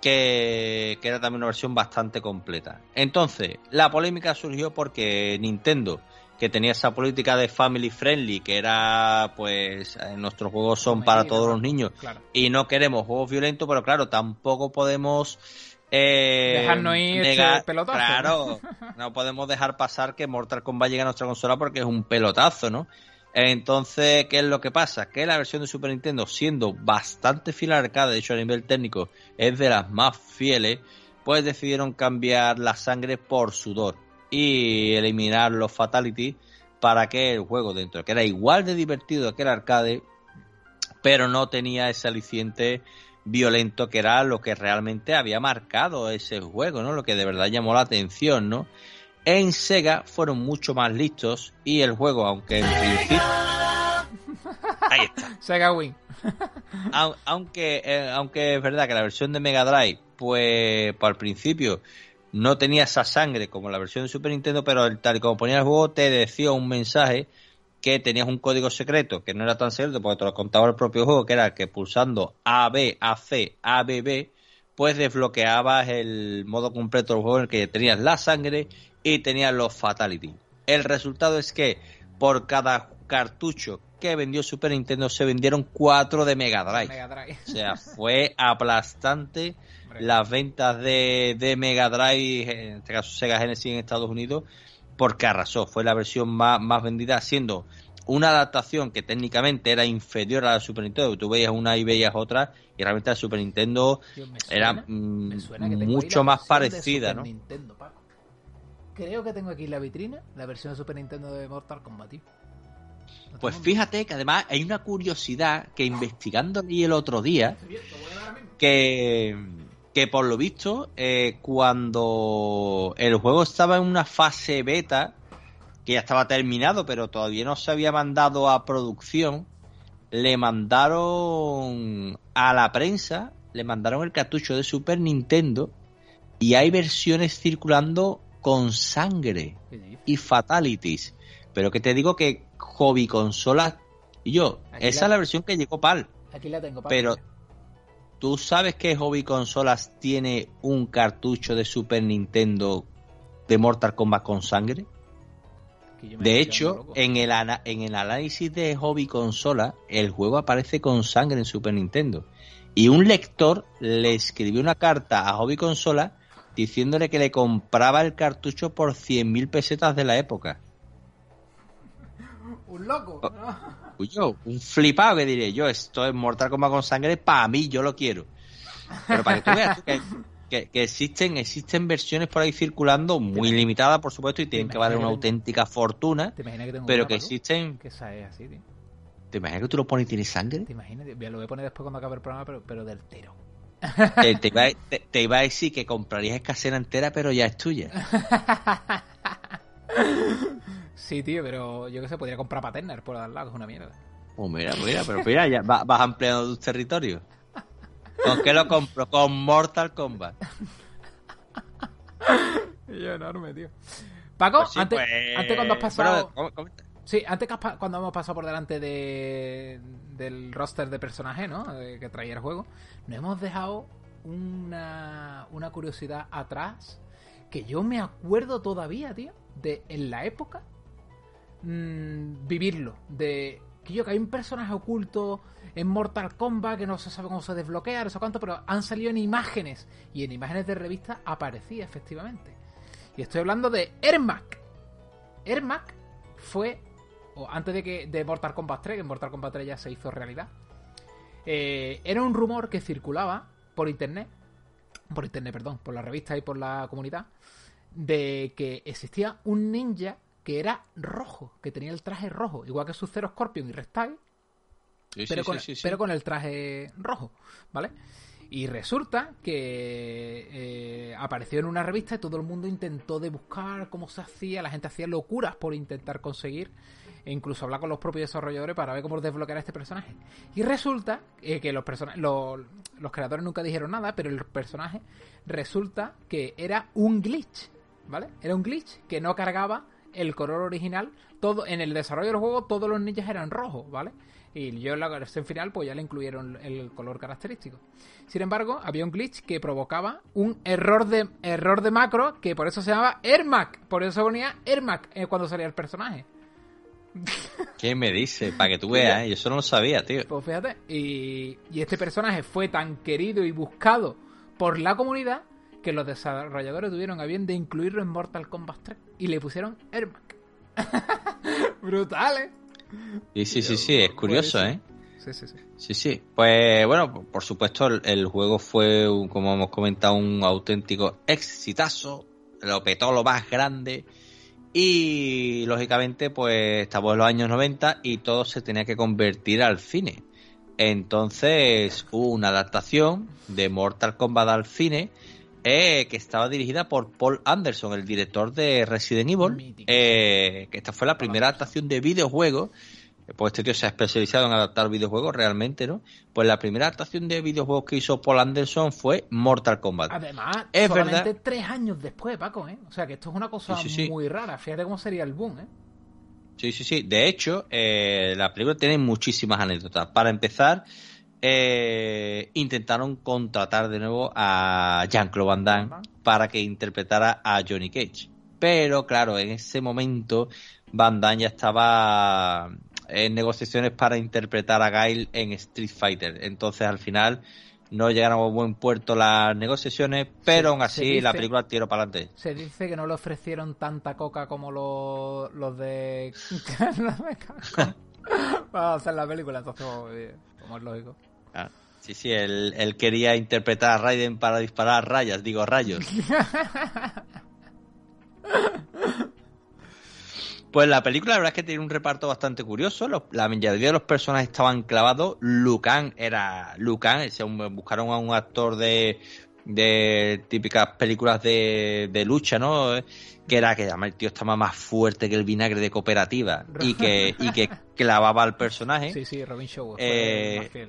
que, que era también una versión bastante completa. Entonces, la polémica surgió porque Nintendo, que tenía esa política de family friendly, que era, pues, eh, nuestros juegos son para todos ¿no? los niños, Claro. y no queremos juegos violentos, pero claro, tampoco podemos... eh, Dejarnos ir negar- pelotazo. Claro, [laughs] no podemos dejar pasar que Mortal Kombat llegue a nuestra consola porque es un pelotazo, ¿no? Entonces, ¿qué es lo que pasa? Que la versión de Super Nintendo, siendo bastante fiel al arcade, de hecho a nivel técnico es de las más fieles, pues decidieron cambiar la sangre por sudor y eliminar los fatalities para que el juego dentro, que era igual de divertido que el arcade, pero no tenía ese aliciente violento que era lo que realmente había marcado ese juego, ¿no? Lo que de verdad llamó la atención, ¿no? En Sega fueron mucho más listos y el juego, aunque en principio... [laughs] Ahí está. Sega Win. [laughs] Au- Aunque, eh, aunque es verdad que la versión de Mega Drive, pues, por al principio no tenía esa sangre como la versión de Super Nintendo, pero el- tal y como ponía el juego te decía un mensaje que tenías un código secreto que no era tan secreto porque te lo contaba el propio juego, que era que pulsando A, B, A, C, A, B, B, pues desbloqueabas el modo completo del juego en el que tenías la sangre y tenías los fatality. El resultado es que por cada cartucho que vendió Super Nintendo se vendieron cuatro de Mega Drive. Mega Drive. O sea, fue aplastante las ventas de, de Mega Drive, en este caso Sega Genesis en Estados Unidos, porque arrasó. Fue la versión más, más vendida, siendo una adaptación que técnicamente era inferior a la Super Nintendo. Tú veías una y veías otra, y realmente la Super Nintendo era mm, mucho más parecida, ¿no? Nintendo. Creo que tengo aquí en la vitrina la versión de Super Nintendo de Mortal Kombat, tío. ¿La Pues fíjate que además hay una curiosidad que investigando ahí el otro día, mismo. que, que por lo visto, eh, cuando el juego estaba en una fase beta, que ya estaba terminado, pero todavía no se había mandado a producción, le mandaron a la prensa, le mandaron el cartucho de Super Nintendo y hay versiones circulando con sangre y fatalities. Pero que te digo que hobby consolas y yo, Aquí esa la- es la versión que llegó PAL. Aquí la tengo, Paco. Pero ¿tú sabes que Hobby Consolas tiene un cartucho de Super Nintendo de Mortal Kombat con sangre? De hecho, en el, ana- en el análisis de Hobby Consola, el juego aparece con sangre en Super Nintendo. Y un lector le escribió una carta a Hobby Consola diciéndole que le compraba el cartucho por 100.000 pesetas de la época. [laughs] Un loco. Oh. ¿no? Uy, yo, un flipado que diré yo, esto es Mortal Kombat con sangre, para mí yo lo quiero. Pero para que tú veas tú, que, que- que existen, existen versiones por ahí circulando, muy limitadas por supuesto, y tienen que valer una que- auténtica fortuna, ¿Te imaginas que tengo pero que existen... Que esa es así, tío. ¿Te imaginas que tú lo pones y tiene sangre? ¿Te imaginas? Lo voy a poner después cuando acabe el programa, pero, pero del tero. Te, te iba a, te- te iba a decir que comprarías escasera entera, pero ya es tuya. Sí, tío, pero yo que sé, podría comprar Paterner por al lado, que es una mierda. Oh, mira, mira, pero mira, ya va- vas ampliando tus territorios. ¿Con qué lo compro? Con Mortal Kombat. [laughs] Yo enorme, tío. Paco, Pues sí, antes, pues, antes cuando has pasado... Sí, antes que cuando hemos pasado por delante de, del roster de personajes, ¿no? Que traía el juego, nos hemos dejado una, una curiosidad atrás que yo me acuerdo todavía, tío, de en la época mm, vivirlo. De que yo que hay un personaje oculto en Mortal Kombat que no se sabe cómo se desbloquea, no sé cuánto, pero han salido en imágenes y en imágenes de revista aparecía efectivamente. Y estoy hablando de Ermac. Ermac fue o antes de que de Mortal Kombat 3, que Mortal Kombat 3 ya se hizo realidad, eh, era un rumor que circulaba por internet, por internet, perdón, por la revista y por la comunidad, de que existía un ninja que era rojo, que tenía el traje rojo, igual que su Zero Scorpion y Reptile, Sí, pero, sí, con, sí. pero con el traje rojo, ¿vale? Y resulta que eh, apareció en una revista y todo el mundo intentó de buscar cómo se hacía, la gente hacía locuras por intentar conseguir e incluso hablar con los propios desarrolladores para ver cómo desbloquear a este personaje. Y resulta eh, que los, los, los creadores nunca dijeron nada, pero el personaje resulta que era un glitch, ¿vale? Era un glitch que no cargaba el color original. Todo En el desarrollo del juego todos los ninjas eran rojos, ¿vale? Y yo en la versión final pues ya le incluyeron el color característico. Sin embargo, había un glitch que provocaba un error de error de macro que por eso se llamaba Ermac. Por eso ponía Ermac eh, cuando salía el personaje. ¿Qué me dice? Para que tú [laughs] veas, ¿eh? yo eso no lo sabía, tío. Pues fíjate. Y, y este personaje fue tan querido y buscado por la comunidad que los desarrolladores tuvieron a bien de incluirlo en Mortal Kombat 3 y le pusieron Ermac. [laughs] Brutal, ¿eh? Sí, sí, sí, sí, es curioso, ¿eh? Sí, sí, sí. Sí, sí. Pues bueno, por supuesto, el, el juego fue, un- como hemos comentado, un auténtico exitazo. Lo petó lo más grande. Y lógicamente, pues estamos en los años 90 y todo se tenía que convertir al cine. Entonces hubo una adaptación de Mortal Kombat al cine eh, que estaba dirigida por Paul Anderson, el director de Resident Evil. Eh, que esta fue la primera adaptación de videojuego. Pues este tío se ha especializado en adaptar videojuegos realmente, ¿no? Pues la primera adaptación de videojuegos que hizo Paul Anderson fue Mortal Kombat. Además, Es solamente verdad. tres años después, Paco, ¿eh? O sea que esto es una cosa Sí, sí, sí. muy rara. Fíjate cómo sería el boom, ¿eh? Sí, sí, sí. De hecho, eh, la película tiene muchísimas anécdotas. Para empezar, eh, intentaron contratar de nuevo a Jean-Claude Van Damme para que interpretara a Johnny Cage. Pero claro, en ese momento Van Damme ya estaba en negociaciones para interpretar a Guile en Street Fighter. Entonces al final no llegaron a buen puerto las negociaciones, pero Se- aún así dice- la película tiró para adelante. Se dice que no le ofrecieron tanta coca como los, los de... [laughs] para hacer la película, entonces, pues, como es lógico. Ah, sí, sí, él, él quería interpretar a Raiden para disparar rayas, digo rayos. [laughs] Pues la película la verdad es que tiene un reparto bastante curioso. Los- la mayoría de los personajes estaban clavados. Lucan era Lucan. buscaron a un actor de, de típicas películas de, de lucha, ¿no? Que era que además el tío estaba más fuerte que el vinagre de cooperativa y que, y que clavaba al personaje. Sí, sí, Robin Show fue Eh,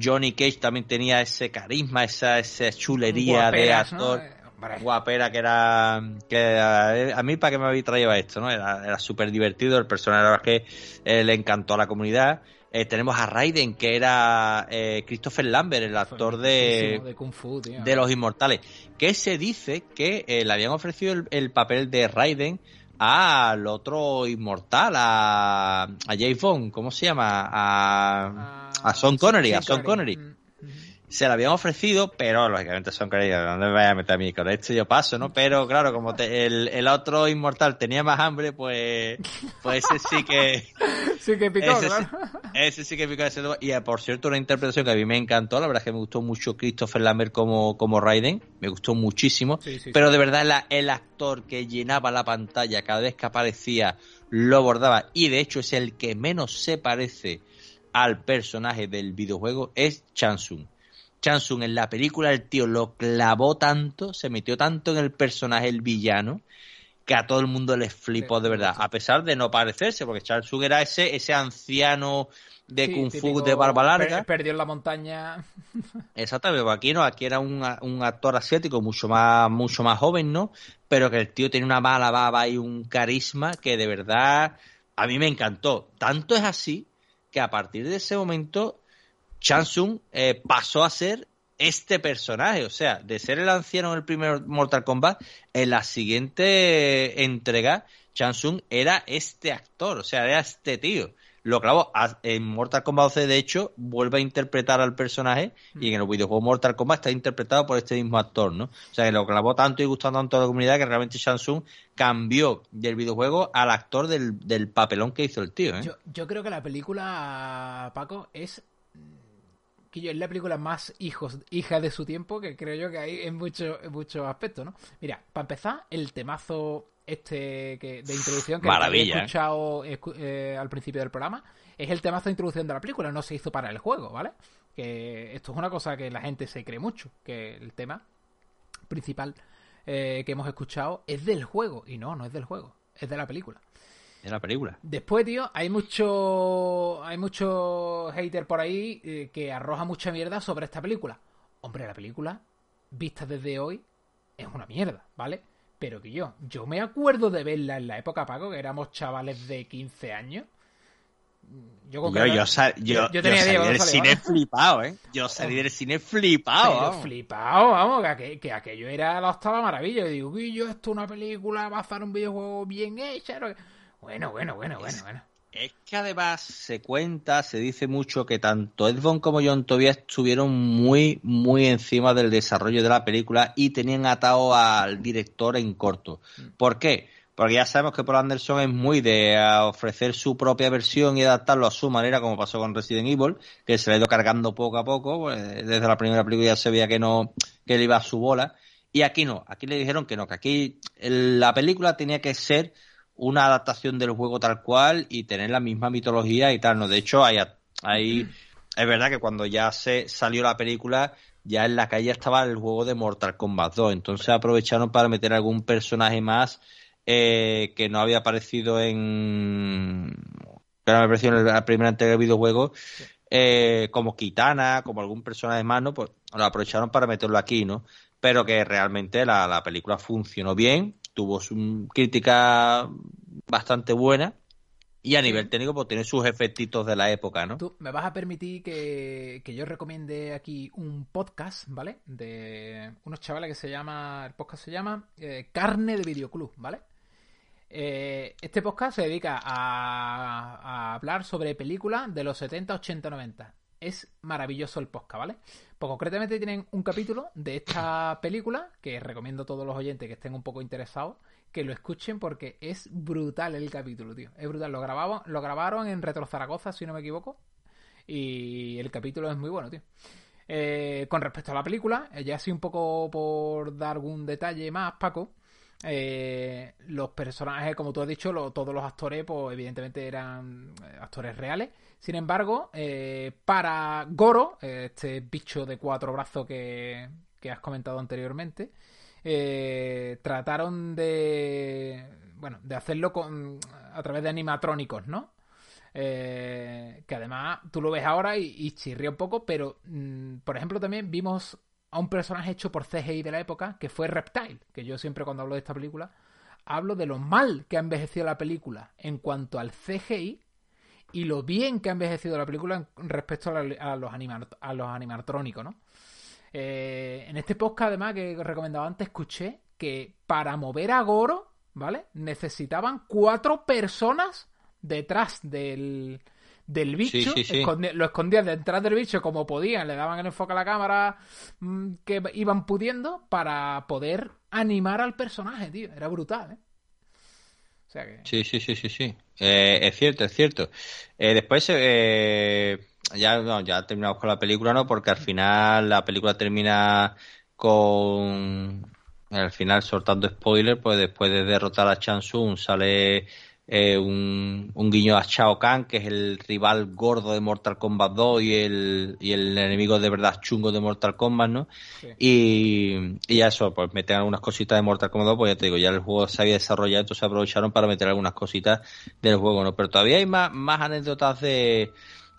Johnny Cage también tenía ese carisma, esa, esa chulería Guaperas, de actor Eh. Guapera que era que a, a mí para qué me había traído esto, ¿no? Era, era súper divertido, el personaje que eh, le encantó a la comunidad. Eh, tenemos a Raiden, que era eh, Christopher Lambert, el actor de, de Kung Fu, tío. de Los Inmortales, que se dice que eh, le habían ofrecido el, el papel de Raiden al otro inmortal, a, a James Bond, ¿cómo se llama? A, a Sean Connery, a Sean Connery. Se le habían ofrecido, pero lógicamente Sean Connery, ¿dónde me voy a meter a mí? Con este yo paso, ¿no? Pero claro, como te- el, el otro inmortal tenía más hambre, pues, pues ese sí que... [laughs] Sí que picó, ese, sí, claro. ese sí que picó ese Y eh, por cierto, una interpretación que a mí me encantó, la verdad es que me gustó mucho Christopher Lambert como, como Raiden, me gustó muchísimo. Sí, sí, pero de verdad la- el actor que llenaba la pantalla cada vez que aparecía lo bordaba y de hecho es el que menos se parece al personaje del videojuego es Chansung. Chansung en la película el tío lo clavó tanto, se metió tanto en el personaje el villano que a todo el mundo les flipó Sí, de verdad, a pesar de no parecerse, porque Chansung era ese ese anciano de Sí, kung fu de barba larga. per- perdió en la montaña. [laughs] Exactamente, aquí no, aquí era un, un actor asiático mucho más, mucho más joven, ¿no? Pero que el tío tiene una mala baba y un carisma que de verdad a mí me encantó. Tanto es así que a partir de ese momento Chansung eh, pasó a ser este personaje, o sea, de ser el anciano en el primer Mortal Kombat, en la siguiente entrega Chansung era este actor, o sea, era este tío. lo clavó. En Mortal Kombat 12, de hecho, vuelve a interpretar al personaje y en el videojuego Mortal Kombat está interpretado por este mismo actor, ¿no? O sea, lo clavó tanto y gustó tanto a la comunidad que realmente Shansung cambió del videojuego al actor del, papelón que hizo el tío, ¿eh? Yo creo que la película, Paco, es. Que yo, es la película más hijos, hija de su tiempo que creo yo que hay en muchos en muchos aspectos, ¿no? Mira, para empezar, el temazo este que, de introducción que Maravilla, ¿eh? escuchado escu- eh, al principio del programa es el temazo de introducción de la película, no se hizo para el juego, ¿vale? Que esto es una cosa que la gente se cree mucho, que el tema principal eh, que hemos escuchado es del juego, y no, no es del juego, es de la película. De la película. Después, tío, hay mucho hay mucho hater por ahí eh, que arroja mucha mierda sobre esta película. Hombre, la película, vista desde hoy, es una mierda, ¿vale? Pero que yo, yo me acuerdo de verla en la época, Paco, que éramos chavales de 15 años. Yo, con Yo, yo, sal- yo, yo tenía yo salí Diego, del cine flipado, ¿eh? Yo salí del cine flipado. Pero vamos. flipado, vamos, que, aqu- que aquello era la octava maravilla. Y digo, "Uy, yo esto es una película basada en un videojuego bien hecha. ¿No?". Bueno, bueno, bueno, bueno, bueno. Es que además se cuenta, se dice mucho que tanto Ed Boon como John Tobias estuvieron muy, muy encima del desarrollo de la película y tenían atado al director en corto. ¿Por qué? Porque ya sabemos que Paul Anderson es muy de eh, ofrecer su propia versión y adaptarlo a su manera, como pasó con Resident Evil, que se le ha ido cargando poco a poco. pues, desde la primera película ya se veía que no, que le iba a su bola. Y aquí no, aquí le dijeron que no, que aquí la película tenía que ser una adaptación del juego tal cual y tener la misma mitología y tal. No, de hecho, hay, hay es verdad que cuando ya se salió la película, ya en la calle estaba el juego de Mortal Kombat 2. Entonces aprovecharon para meter algún personaje más eh, que no había aparecido en que no había en la primera entrega del videojuego. eh, como Kitana, como algún personaje más, ¿no? Pues lo aprovecharon para meterlo aquí, ¿no? Pero que realmente la, la película funcionó bien, tuvo su crítica bastante buena y a nivel técnico pues tiene sus efectitos de la época, ¿no? Tú me vas a permitir que, que yo recomiende aquí un podcast, ¿vale? De unos chavales que se llama, el podcast se llama eh, Carne de Videoclub, ¿vale? Eh, este podcast se dedica a, a hablar sobre películas de los 70, 80, 90. Es maravilloso el podcast, ¿vale? Pues concretamente tienen un capítulo de esta película que recomiendo a todos los oyentes que estén un poco interesados que lo escuchen porque es brutal el capítulo, tío. Es brutal. Lo grababan, lo grabaron en Retro Zaragoza, si no me equivoco. Y el capítulo es muy bueno, tío. Eh, con respecto a la película, eh, ya así un poco por dar algún detalle más, Paco. Eh, los personajes, como tú has dicho, todos los actores, pues evidentemente eran eh, actores reales. Sin embargo, eh, para Goro, este bicho de cuatro brazos que, que has comentado anteriormente, trataron de bueno de hacerlo con a través de animatrónicos no que además tú lo ves ahora y, y chirría un poco pero mm, por ejemplo también vimos a un personaje hecho por CGI de la época que fue Reptile que yo siempre cuando hablo de esta película hablo de lo mal que ha envejecido la película en cuanto al CGI y lo bien que ha envejecido la película respecto a los, anima- a los animatrónicos no eh, en este podcast, además, que recomendaba antes, escuché que para mover a Goro, ¿vale? Necesitaban cuatro personas detrás del, del bicho. Sí, sí, sí. Escondi- lo escondían detrás del bicho como podían, le daban el enfoque a la cámara mm, que iban pudiendo para poder animar al personaje, tío. Era brutal, ¿eh? O sea que... Sí, sí, sí, sí, sí. Eh, es cierto, es cierto. Eh, después, eh, ya, no, ya terminamos con la película, ¿no? Porque al final la película termina con, al final soltando spoiler, pues después de derrotar a Chan Tsung sale eh, un, un guiño a Shao Kahn, que es el rival gordo de Mortal Kombat 2 y el, y el enemigo de verdad chungo de Mortal Kombat, ¿no? Sí. Y, y ya eso, pues meten algunas cositas de Mortal Kombat 2, pues ya te digo, ya el juego se había desarrollado, entonces aprovecharon para meter algunas cositas del juego, ¿no? Pero todavía hay más, más anécdotas de,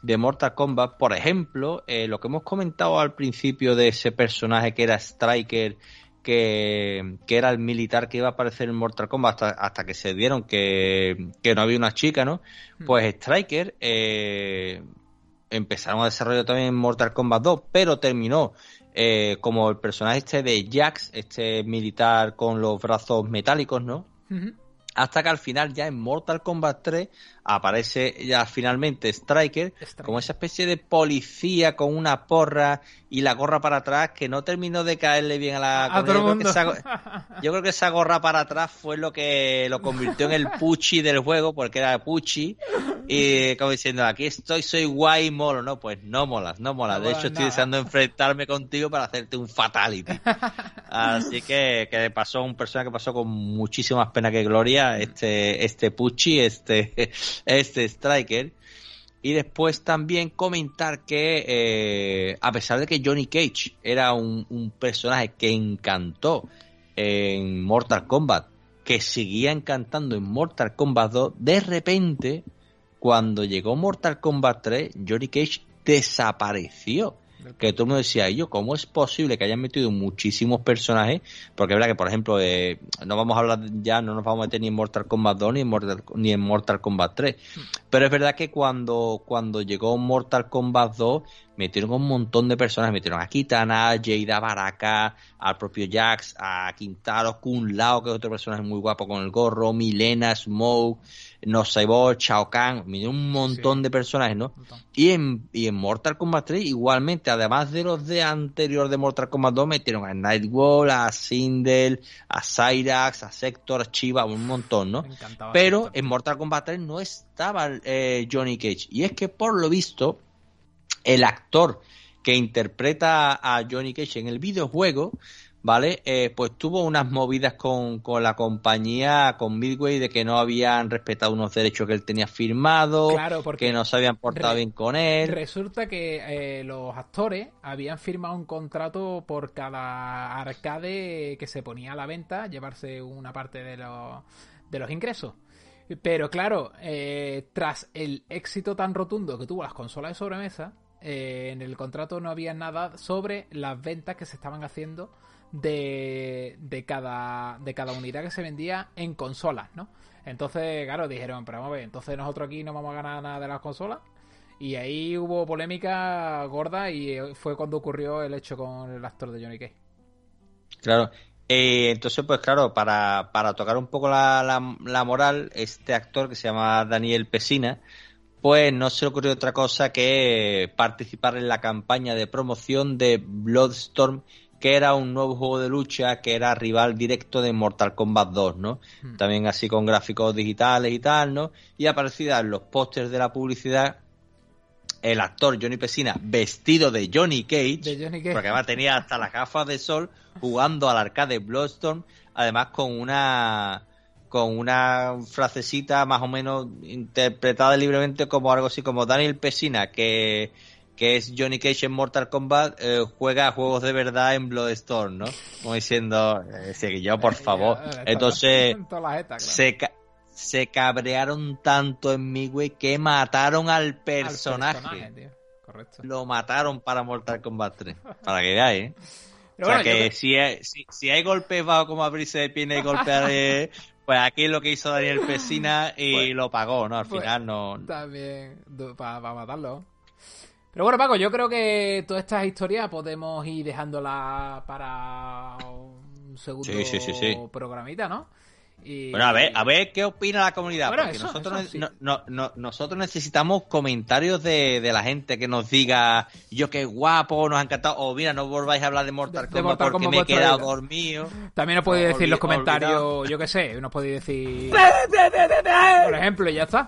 de Mortal Kombat. Por ejemplo, eh, lo que hemos comentado al principio de ese personaje que era Striker, que, que era el militar que iba a aparecer en Mortal Kombat hasta, hasta que se dieron que, que no había una chica, ¿no? Pues Striker eh, empezaron a desarrollar también en Mortal Kombat 2, pero terminó eh, como el personaje este de Jax, este militar con los brazos metálicos, ¿no? Hasta que al final ya en Mortal Kombat 3 aparece ya finalmente Striker, Striker. como esa especie de policía con una porra y la gorra para atrás que no terminó de caerle bien a la... A yo creo que esa- [laughs] yo creo que esa gorra para atrás fue lo que lo convirtió en el Pucci del juego, porque era Pucci, y como diciendo, aquí estoy, soy guay y molo, no, pues no molas, no molas. No de hecho, estoy deseando enfrentarme contigo para hacerte un fatality. [laughs] Así que, que pasó un personaje que pasó con muchísimas penas que gloria, este, este Pucci, este, este Striker. Y después también comentar que, eh, a pesar de que Johnny Cage era un, un personaje que encantó en Mortal Kombat, que seguía encantando en Mortal Kombat 2, de repente, cuando llegó Mortal Kombat 3, Johnny Cage desapareció. Que todo el mundo decía, y yo, ¿cómo es posible que hayan metido muchísimos personajes? Porque es verdad que, por ejemplo, eh, no vamos a hablar ya, no nos vamos a meter ni en Mortal Kombat 2 ni en Mortal, ni en Mortal Kombat 3. Pero es verdad que cuando, cuando llegó Mortal Kombat 2, metieron un montón de personajes. Metieron a Kitana, a Jada Baraka, al propio Jax, a Quintaro, Kun Lao, que es otro personaje muy guapo con el gorro, Milena, Smoke, No Cyborg, Shao Kahn. Metieron un montón Sí. de personajes, ¿no? Y en, y en Mortal Kombat 3, igualmente, además de los de anterior de Mortal Kombat 2, metieron a Nightwall, a Sindel, a Cyrax, a Sector, a Chiva, un montón, ¿no? Pero Sector. en Mortal Kombat 3 no estaba eh, Johnny Cage. Y es que por lo visto, el actor que interpreta a Johnny Cage en el videojuego, ¿vale? Eh, pues tuvo unas movidas con, con la compañía, con Midway, de que no habían respetado unos derechos que él tenía firmados, Claro, porque que no se habían portado bien con él. Resulta que eh, los actores habían firmado un contrato por cada arcade que se ponía a la venta, llevarse una parte de los, de los ingresos. Pero claro, eh, tras el éxito tan rotundo que tuvo las consolas de sobremesa, eh, en el contrato no había nada sobre las ventas que se estaban haciendo de, de, cada, de cada unidad que se vendía en consolas, ¿no? Entonces, claro, dijeron, pero vamos a ver, entonces nosotros aquí no vamos a ganar nada de las consolas. Y ahí hubo polémica gorda y eh, fue cuando ocurrió el hecho con el actor de Johnny Cage. Claro. Eh, entonces, pues claro, para, para tocar un poco la, la, la moral, este actor que se llama Daniel Pesina, pues no se le ocurrió otra cosa que participar en la campaña de promoción de Bloodstorm, que era un nuevo juego de lucha que era rival directo de Mortal Kombat 2, ¿no? Hmm. También así con gráficos digitales y tal, ¿no? Y aparecía en los pósters de la publicidad el actor Johnny Pesina vestido de Johnny Cage, De Johnny Cage. porque además tenía hasta las gafas de sol jugando al arcade Bloodstorm, además con una con una frasecita más o menos interpretada libremente como algo así como Daniel Pesina, que, que es Johnny Cage en Mortal Kombat, eh, juega a juegos de verdad en Bloodstorm, ¿no? Como diciendo, eh, yo, por favor. Ya, está- Entonces, se, ca- se cabrearon tanto en mí, güey, que mataron al Al personaje. Correcto. Lo mataron para Mortal Kombat 3. Para que veáis, ¿eh? Pero o sea bueno, que si, hay, si, si hay golpes bajo como abrirse de pierna y golpear, eh, pues aquí es lo que hizo Daniel Pesina y Pues- lo pagó, ¿no? Al pues- final no. También para matarlo. Pero bueno, Paco, yo creo que todas estas historias podemos ir dejándolas para un segundo Sí, sí, sí, sí. programita, ¿no? Y- Bueno, a ver, a ver qué opina la comunidad, Bueno, porque eso, nosotros, eso sí. no- no- no- nosotros necesitamos comentarios de, de la gente que nos diga, yo qué guapo, nos ha encantado, o mira, no volváis a hablar de Mortal de Kombat Mortal porque Kombat me he quedado vida. dormido. También nos podéis decir los comentarios, yo qué sé, nos podéis decir... [laughs] Por ejemplo, y ya está.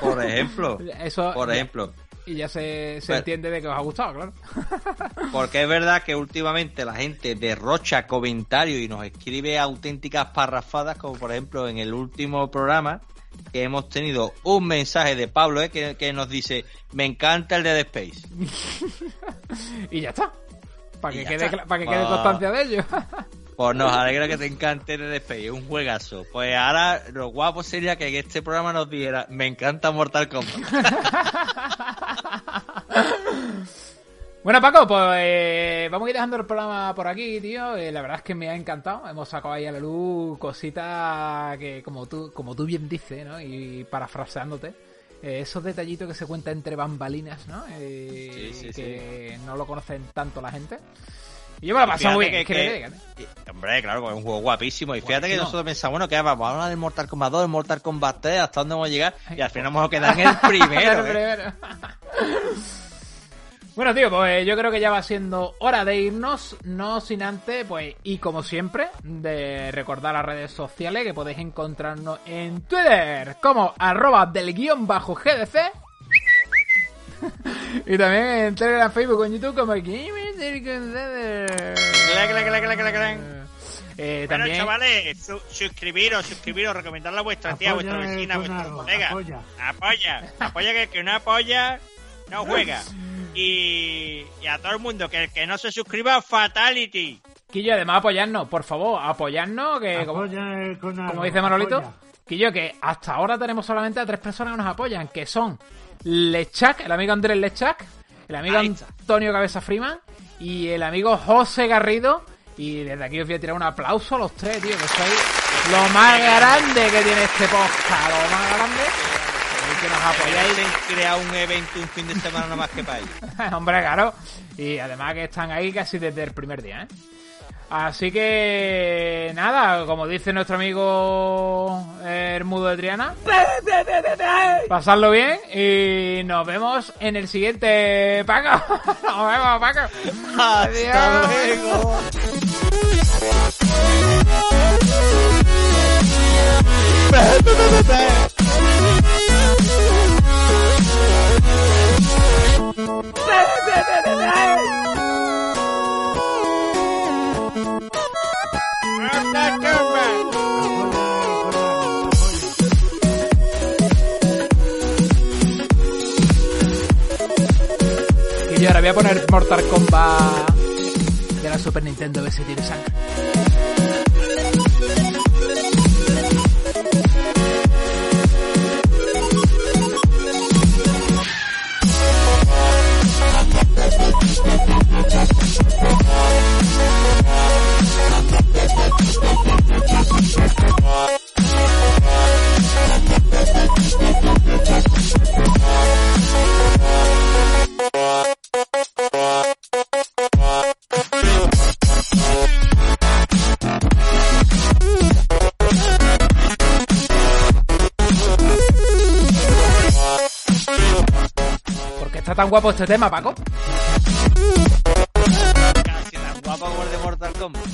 Por ejemplo, eso, por ejemplo. Y ya se, se entiende de que os ha gustado, claro. [laughs] Porque es verdad que últimamente la gente derrocha comentarios y nos escribe auténticas parrafadas, como por ejemplo en el último programa, que hemos tenido un mensaje de Pablo eh, que, que nos dice, me encanta el de Dead Space. [laughs] Y ya está. Para que, quede, para que quede constancia de ello. [laughs] Pues nos alegra que te encante el de Dead Space, es un juegazo. Pues ahora lo guapo sería que en este programa nos diera, me encanta Mortal Kombat. [laughs] Bueno, Paco, pues eh, vamos a ir dejando el programa por aquí, tío. Eh, la verdad es que me ha encantado. Hemos sacado ahí a la luz cositas que, como tú, como tú bien dices, ¿no? Y parafraseándote, eh, esos detallitos que se cuentan entre bambalinas, ¿no? Sí, sí, que no lo conocen tanto la gente. Y yo me lo he pasado muy bien. que- ¿qué que- eh? Hombre, claro, es un juego guapísimo. Y fíjate que nosotros pensamos, bueno, que vamos a hablar del Mortal Kombat 2, del Mortal Kombat 3, hasta dónde vamos a llegar. Y al final hemos quedado en el [laughs] primero. El ¿eh? primero. Bueno, tío, pues yo creo que ya va siendo hora de irnos, no sin antes, pues, y como siempre, de recordar las redes sociales que podéis encontrarnos en Twitter como arroba del guion bajo GDC [laughs] y también en Telegram, Facebook, en YouTube como clac. Eh, Bueno, también, chavales, su- suscribiros, suscribiros, recomendarla a vuestra tía, a vuestra vecina, a vuestros colegas. apoya. Apoya, apoya que, que no apoya, no juega. [laughs] Y, y a todo el mundo, que el que no se suscriba, Fatality. Quillo, además apoyarnos, por favor, apoyarnos, que Apoya como dice Manolito, apoya. Quillo, que hasta ahora tenemos solamente a tres personas que nos apoyan, que son Lechak, el amigo Andrés Lechak, el amigo. Antonio Cabeza Freeman y el amigo José Garrido. Y desde aquí os voy a tirar un aplauso a los tres, tío, que sois lo más grande que tiene este podcast, lo más grande. Que nos apoyáis Apoyáis crear un evento un fin de semana nada más que para ellos. [laughs] Hombre, claro. Y además que están ahí casi desde el primer día, ¿eh? Así que nada, como dice nuestro amigo eh, el mudo de Triana, pasadlo bien y nos vemos en el siguiente Paco. [laughs] Nos vemos, Paco. Hasta Adiós. luego. [laughs] Mortal Kombat. Y ahora voy a poner Mortal Kombat de la Super Nintendo, a ver si tiene sangre. Tan guapo este tema, Paco? Casi tan guapo como el de Mortal Kombat.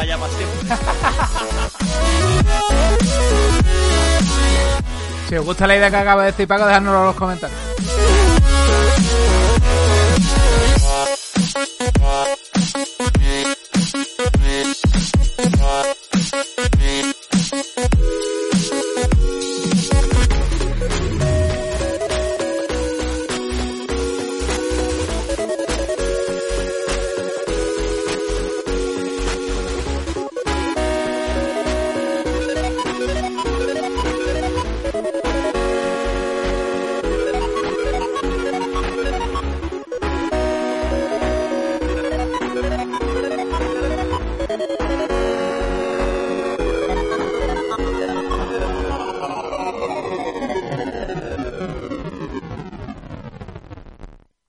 Mortal Kombat ya para siempre. Si os gusta la idea que acabo de decir, Paco, dejadnoslo en los comentarios.